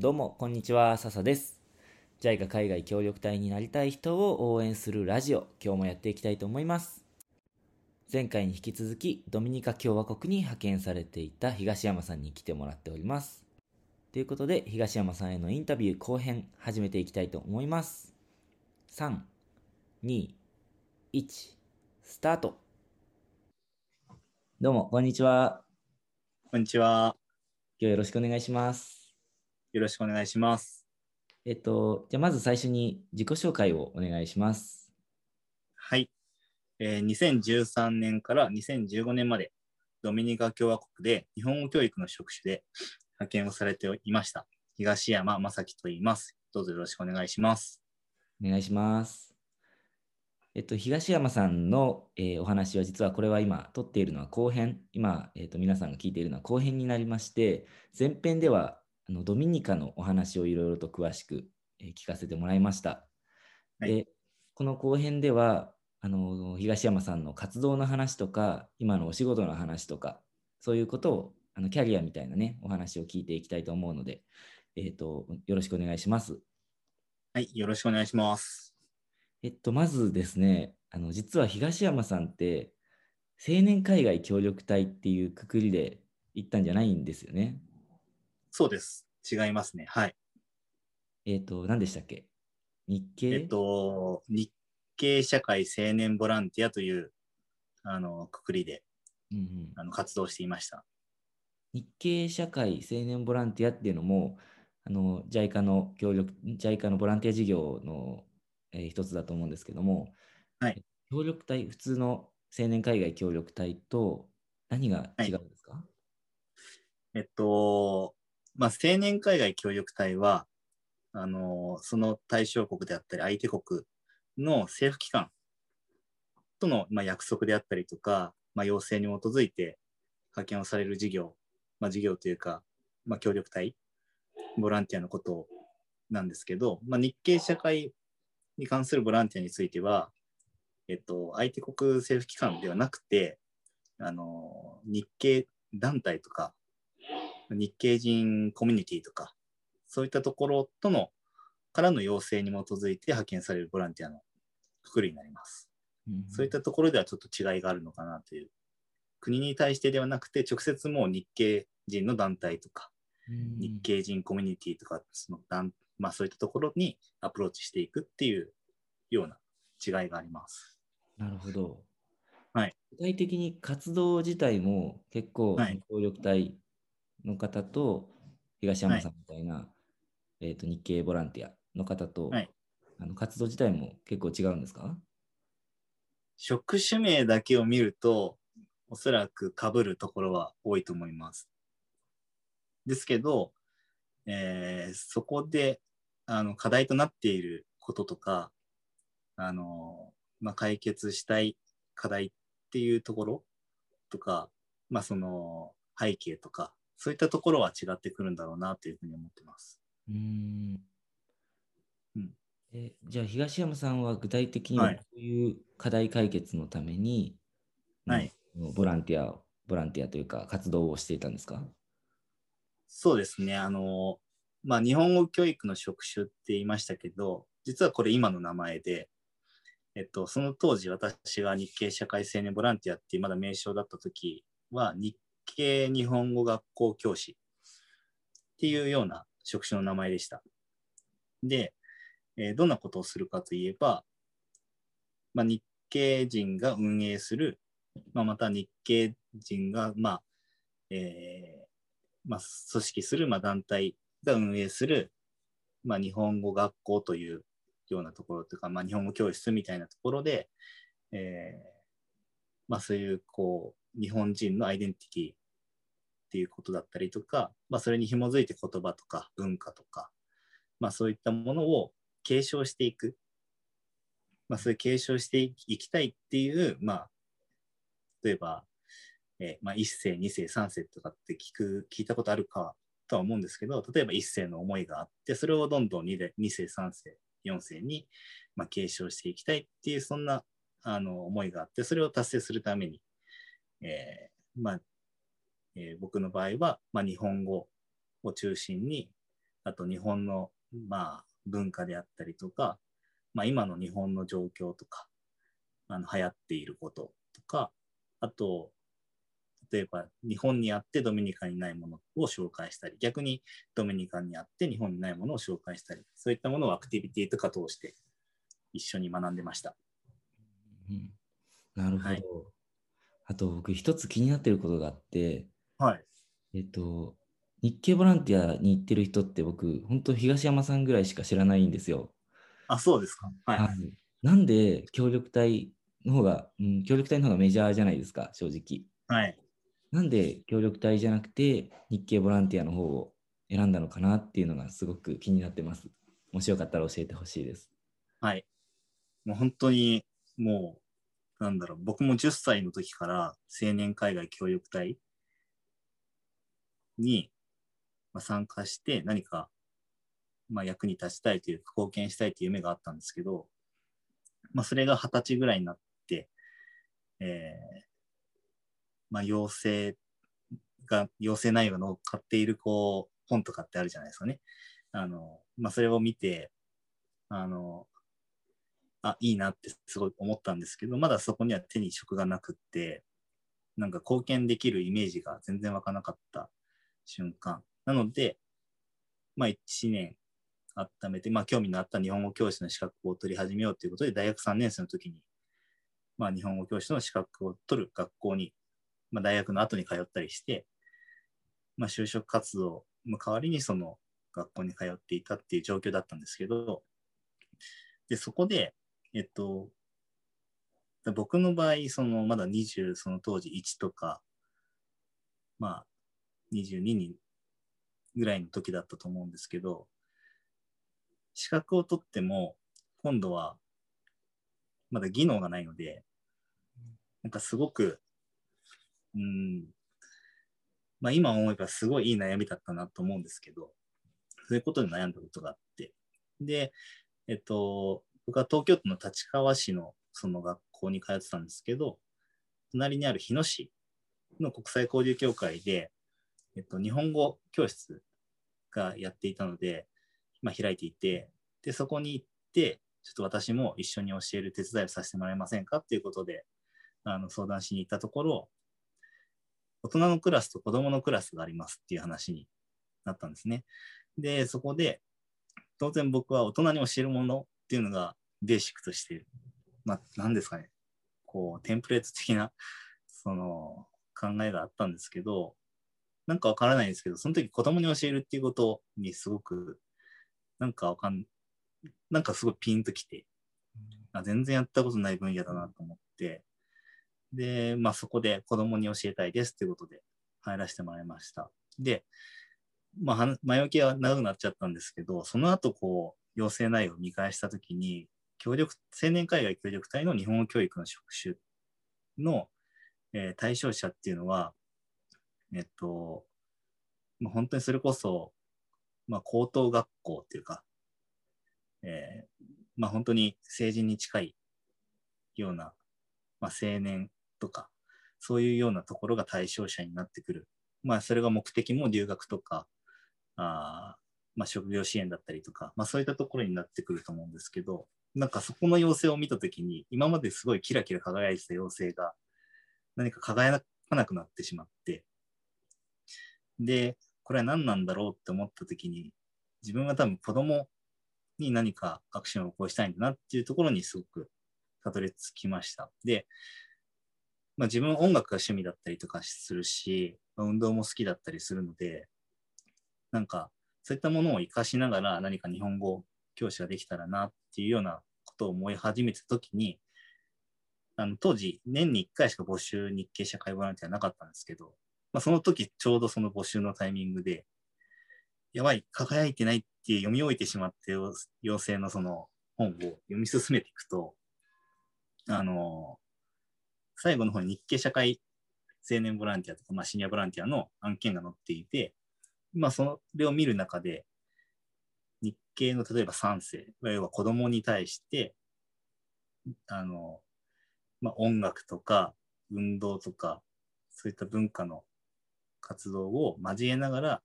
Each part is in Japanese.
どうも、こんにちは、笹です。JICA 海外協力隊になりたい人を応援するラジオ、今日もやっていきたいと思います。前回に引き続き、ドミニカ共和国に派遣されていた東山さんに来てもらっております。ということで、東山さんへのインタビュー後編、始めていきたいと思います。3、2、1、スタート。どうも、こんにちは。こんにちは。今日よろしくお願いします。よろしくお願いします。えっと、じゃあまず最初に自己紹介をお願いします。はい。えー2013年から2015年までドミニカ共和国で日本語教育の職種で派遣をされていました。東山正樹と言います。どうぞよろしくお願いします。お願いします。えっと、東山さんの、えーお話は実はこれは今撮っているのは後編、今、えっと、皆さんが聞いているのは後編になりまして、前編ではあのドミニカのお話をいろいろと詳しく、えー聞かせてもらいました。はいでこの後編ではあの東山さんの活動の話とか、今のお仕事の話とか、そういうことをあのキャリアみたいなね、お話を聞いていきたいと思うので、えっと、よろしくお願いします。はい。よろしくお願いします。えっと、まずですね、あの実は東山さんって、青年海外協力隊っていうくくりで行ったんじゃないんですよね。そうです。違いますね。はい。えっと、何でしたっけ？日系えっと、日系社会青年ボランティアというあのくくりでうんうんあの活動していました。日系社会青年ボランティアっていうのも、あの JICA の協力、JICA のボランティア事業の、えー一つだと思うんですけども、はい協力隊、普通の青年海外協力隊と何が違うんですか、えっと、まあ、青年海外協力隊は、あの、その対象国であったり、相手国の政府機関との、まあ、約束であったりとか、まあ、要請に基づいて派遣をされる事業、まあ、事業というか、まあ、協力隊、ボランティアのことなんですけど、まあ、日系社会に関するボランティアについては、えっと、相手国政府機関ではなくて、あの、日系団体とか、日系人コミュニティとか、そういったところとの、からの要請に基づいて派遣されるボランティアのくくりになります。うんそういったところではちょっと違いがあるのかなという。国に対してではなくて、直接もう日系人の団体とか、うん日系人コミュニティとか、その団まあそういったところにアプローチしていくっていうような違いがあります。なるほど。はい具体的に活動自体も結構はい協力隊の方と東山さんみたいな、えー、と日系ボランティアの方と、はい。あの活動自体も結構違うんですか？職種名だけを見ると、おそらく被るところは多いと思います。ですけど、えーそこであの課題となっていることとか、あのまあ、解決したい課題っていうところとか、まあ、その背景とか、そういったところは違ってくるんだろうなというふうに思ってます。うーん。うん。えじゃあ東山さんは具体的にははい。どういう課題解決のために、まあはいボランティアをボランティアというか活動をしていたんですか？そうですね。あの、まあ、日本語教育の職種って言いましたけど、実はこれ今の名前で、えっと、その当時私が日系社会青年ボランティアっていうまだ名称だった時は、日系日本語学校教師っていうような職種の名前でした。で、えーどんなことをするかといえば、まあ、日系人が運営する、まあ、また日系人が、まあ、えーまあ、組織する、まあ、団体が運営する、まあ、日本語学校というようなところというか、まあ、日本語教室みたいなところで、えーまあ、そういうこう日本人のアイデンティティっていうことだったりとか、まあ、それに紐づいて言葉とか文化とか、まあ、そういったものを継承していく、まあ、そういう継承していきたいっていう、まあ、例えば、えーまあ、1世、2世、3世とかって聞く、聞いたことあるかとは思うんですけど、例えば1世の思いがあって、それをどんどん 2, で2世、3世、4世に、まあ、継承していきたいっていう、そんなあの思いがあって、それを達成するために、えーまあえー僕の場合は、まあ、日本語を中心にあと日本の、まあ、文化であったりとか、まあ、今の日本の状況とか、あの流行っていることとか、あと、例えば日本にあってドミニカにないものを紹介したり、逆にドミニカにあって日本にないものを紹介したり、そういったものをアクティビティとか通して一緒に学んでました。うん、なるほど。はいあと僕一つ気になってることがあって、はい。えっと、日系ボランティアに行ってる人って僕、本当東山さんぐらいしか知らないんですよ。あ、そうですか。はい。はいなんで協力隊の方が、うん、協力隊の方がメジャーじゃないですか、正直。はい。なんで協力隊じゃなくて日系ボランティアの方を選んだのかなっていうのがすごく気になってます。もしよかったら教えてほしいです。はい。もう本当に、もう、なんだろう、僕も10歳の時から青年海外協力隊に、参加して何か、まあ、役に立ちたいというか貢献したいという夢があったんですけど、まあ、それが二十歳ぐらいになって、えーまあ、要請が、要請内容が乗っかっている、こう、本とかってあるじゃないですかね。あの、まあ、それを見て、あの、あ、いいなってすごい思ったんですけど、まだそこには手に職がなくって、なんか貢献できるイメージが全然湧かなかった瞬間。なので、まあ1年温めて、まあ興味のあった日本語教師の資格を取り始めようということで、大学3年生の時に、まあ日本語教師の資格を取る学校に、まあ大学の後に通ったりして、まあ就職活動の代わりにその学校に通っていたっていう状況だったんですけど、で、そこで、えっと、僕の場合、そのまだ20、その当時1とか、まあ、22人ぐらいの時だったと思うんですけど、資格を取っても、今度は、まだ技能がないので、なんかすごく、うん、まあ今思えばすごいいい悩みだったなと思うんですけど、そういうことで悩んだことがあって。で、えっと、僕は東京都の立川市のその学校に通ってたんですけど、隣にある日野市の国際交流協会で、えっと、日本語教室がやっていたので、まあ、開いていて、で、そこに行って、ちょっと私も一緒に教える手伝いをさせてもらえませんかっていうことで、あの、相談しに行ったところ、大人のクラスと子供のクラスがありますっていう話になったんですね。で、そこで、当然僕は大人に教えるものっていうのがベーシックとして、まあ、何ですかね、こう、テンプレート的な、その、考えがあったんですけど、なんかわからないんですけど、その時子供に教えるっていうことにすごく、なんかわかん、なんかすごいピンときて、あ全然やったことない分野だなと思って、で、まあそこで子供に教えたいですっていうことで入らせてもらいました。で、まあ話、前置きは長くなっちゃったんですけど、その後こう、要請内容を見返したときに、協力、青年海外協力隊の日本語教育の職種の、えー対象者っていうのは、えっと、まあ、本当にそれこそ、まあ、高等学校っていうか、えーまあ、本当に成人に近いような、まあ、青年とか、そういうようなところが対象者になってくる。まあ、それが目的も留学とか、あまあ、職業支援だったりとか、まあ、そういったところになってくると思うんですけど、なんかそこの要請を見たときに、今まですごいキラキラ輝いてた要請が、何か輝かなくなってしまって、で、これは何なんだろうって思ったときに、自分は多分子供に何かアクションを起こしたいんだなっていうところにすごくたどり着きました。で、まあ、自分音楽が趣味だったりとかするし、運動も好きだったりするので、なんかそういったものを活かしながら何か日本語教師ができたらなっていうようなことを思い始めたときに、あの当時年に1回しか募集日系社会ボランティアなかったんですけど、まあ、その時ちょうどその募集のタイミングで、やばい、輝いてないって読み終えてしまって要要請のその本を読み進めていくと、あの、最後の方に日系社会青年ボランティアとか、まあ、シニアボランティアの案件が載っていて、まあ、それを見る中で、日系の例えば3世、要は子供に対して、あの、まあ、音楽とか運動とか、そういった文化の活動を交えながら、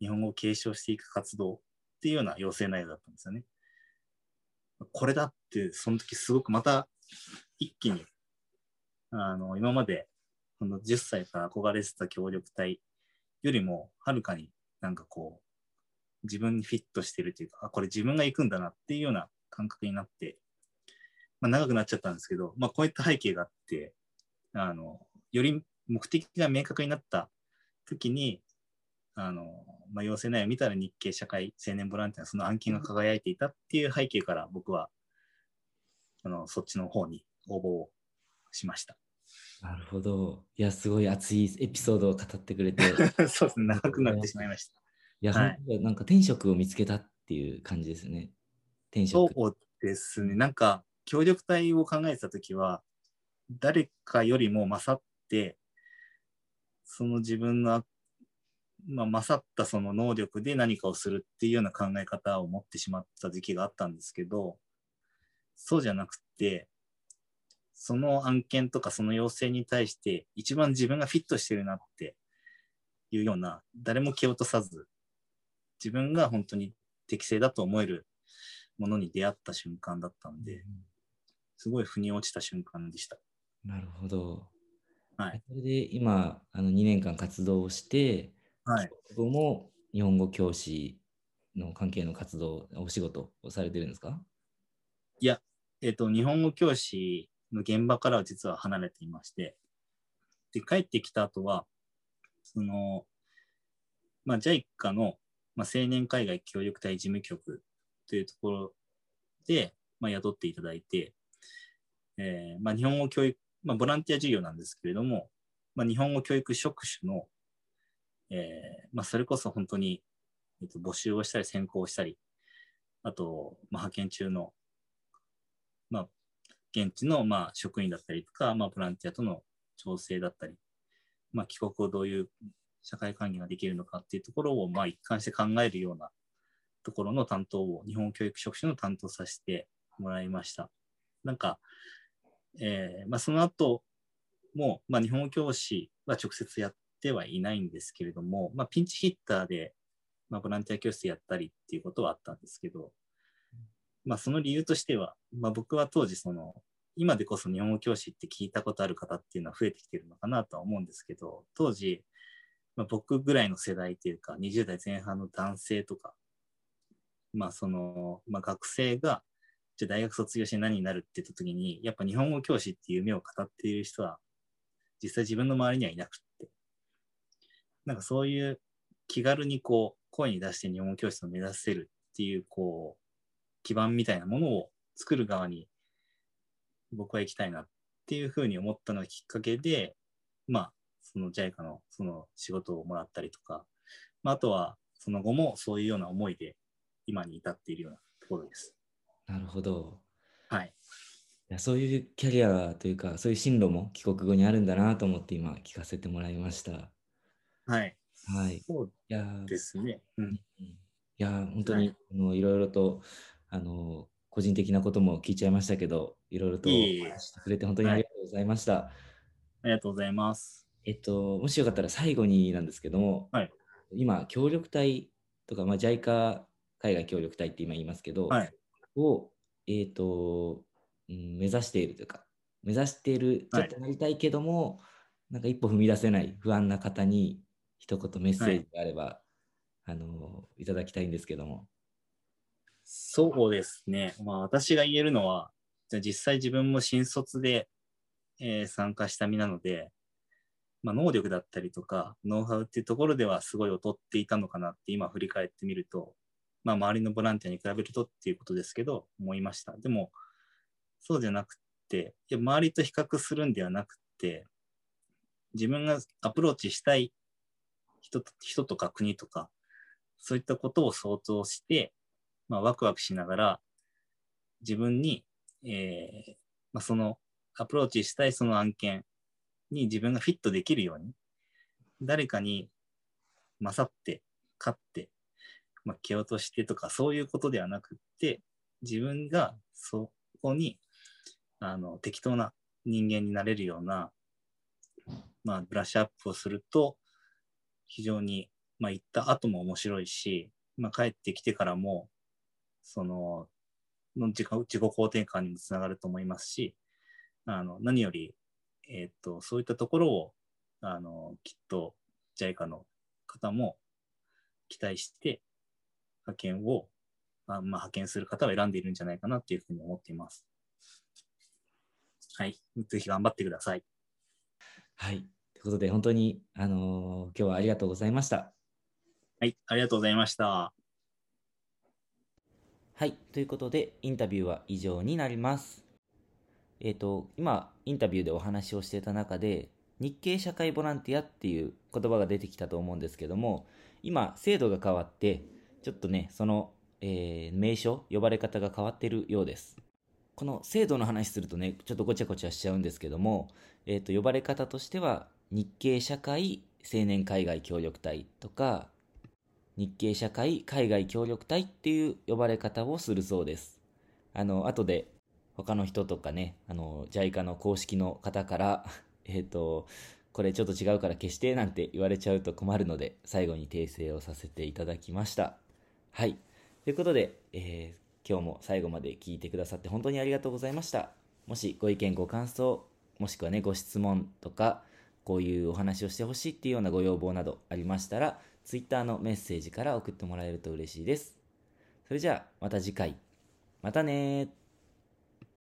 日本語を継承していく活動っていうような要請内容だったんですよね。これだって、その時すごくまた一気に、あの、今まで、この10歳から憧れてた協力隊よりも、はるかになんかこう、自分にフィットしてるというか、あ、これ自分が行くんだなっていうような感覚になって、まあ、長くなっちゃったんですけど、まあ、こういった背景があって、あの、より目的が明確になった時に、あの、まあ、要請内容を見たら日系社会青年ボランティアその案件が輝いていたっていう背景から僕は、あの、そっちの方に応募をしました。なるほど。いや、すごい熱いエピソードを語ってくれて、い そうですね、長くなってしまいました。や、はいなんか天職を見つけたっていう感じですね。天職。そうですね。なんか、協力隊を考えてたときは、誰かよりも勝って、その自分の、まあ、勝ったその能力で何かをするっていうような考え方を持ってしまった時期があったんですけど、そうじゃなくて、その案件とかその要請に対して一番自分がフィットしてるなっていうような、誰も蹴落とさず、自分が本当に適正だと思えるものに出会った瞬間だったんで、すごい腑に落ちた瞬間でした。なるほど。はい。それで今、あの2年間活動をして、はい。帰国後も日本語教師の関係の活動、お仕事をされてるんですか？いや、えっ、と、日本語教師の現場からは実は離れていまして、で、帰ってきた後は、その、まあ、JICA の、まあ、青年海外協力隊事務局というところで、まあ、雇っていただいて、えーまあ、日本語教育、まあ、ボランティア事業なんですけれども、まあ、日本語教育職種の、えーまあ、それこそ本当に、えっと、募集をしたり選考をしたり、あと、まあ、派遣中の、まあ、現地の、まあ、職員だったりとか、まあ、ボランティアとの調整だったり、まあ、帰国をどういう社会関係ができるのかっていうところを、まあ、一貫して考えるようなところの担当を、日本教育職種の担当させてもらいました。なんか、えーまあ、その後も、まあ、日本語教師は直接やってはいないんですけれども、まあ、ピンチヒッターで、まあ、ボランティア教室やったりっていうことはあったんですけど、まあ、その理由としては、まあ、僕は当時その、今でこそ日本語教師って聞いたことある方っていうのは増えてきてるのかなとは思うんですけど、当時、まあ、僕ぐらいの世代っていうか、20代前半の男性とか、まあその、まあ学生が、じゃ大学卒業して何になるって言った時に、やっぱ日本語教師っていう夢を語っている人は、実際自分の周りにはいなくって、なんかそういう気軽にこう、声に出して日本語教師を目指せるっていう、こう、基盤みたいなものを作る側に僕は行きたいなっていうふうに思ったのがきっかけで、まあ、その JICA のその仕事をもらったりとか、まあ、あとはその後もそういうような思いで今に至っているようなところです。なるほど。はい。いやそういうキャリアというか、そういう進路も帰国後にあるんだなと思って今聞かせてもらいました。はい。はい。いそうですね。うん。うんいやー本当に、はいあのいろいろとあの個人的なことも聞いちゃいましたけど、いろいろとししてくれて本当にありがとうございました。ありがとうございます。えっと、もしよかったら最後になんですけども、はい今、協力隊とか、まあ、JICA 海外協力隊って今言いますけど、はい。を、えっと、うん、目指しているというか、目指している、ちょはいっとなりたいけども、なんか一歩踏み出せない不安な方に、一言メッセージがあれば、あの、いただきたいんですけども。そうですね。まあ私が言えるのは、じゃあ実際自分も新卒で、えー参加した身なので、まあ、能力だったりとか、ノウハウっていうところではすごい劣っていたのかなって今振り返ってみると、まあ周りのボランティアに比べるとっていうことですけど、思いました。でも、そうじゃなくて、いや周りと比較するんではなくて、自分がアプローチしたい人と人とか国とか、そういったことを想像して、まあ、ワクワクしながら、自分に、えーまあ、そのアプローチしたいその案件に自分がフィットできるように、誰かに勝って、勝って、まあ、蹴落としてとか、そういうことではなくって、自分がそこに、あの、適当な人間になれるような、まあ、ブラッシュアップをすると、非常にまあ、行った後も面白いし、まあ、帰ってきてからも、その、の自己自己肯定感にもつながると思いますし、あの、何より、えっ、と、そういったところを、あの、きっと JICA の方も期待して、派遣を、まあ、まあ、派遣する方を選んでいるんじゃないかなっていうふうに思っています。はい。ぜひ頑張ってください。はい。ということで、本当に、あのー今日はありがとうございました。はい。ありがとうございました。はい。ということで、インタビューは以上になります。えっ、と、今、インタビューでお話をしていた中で、日系社会ボランティアっていう言葉が出てきたと思うんですけども、今、制度が変わって、ちょっとね、その、えー名称、呼ばれ方が変わってるようです。この制度の話するとね、ちょっとごちゃごちゃしちゃうんですけども、えっ、と、呼ばれ方としては、日系社会青年海外協力隊とか、日系社会海外協力隊っていう呼ばれ方をするそうです。あの、後で他の人とかね、あの、JICA の公式の方から、えっ、と、これちょっと違うから消してなんて言われちゃうと困るので、最後に訂正をさせていただきました。はい。ということで、えー今日も最後まで聞いてくださって本当にありがとうございました。もしご意見、ご感想、もしくはね、ご質問とか、こういうお話をしてほしいっていうようなご要望などありましたら、Twitter のメッセージから送ってもらえると嬉しいです。それじゃあ、また次回。またね。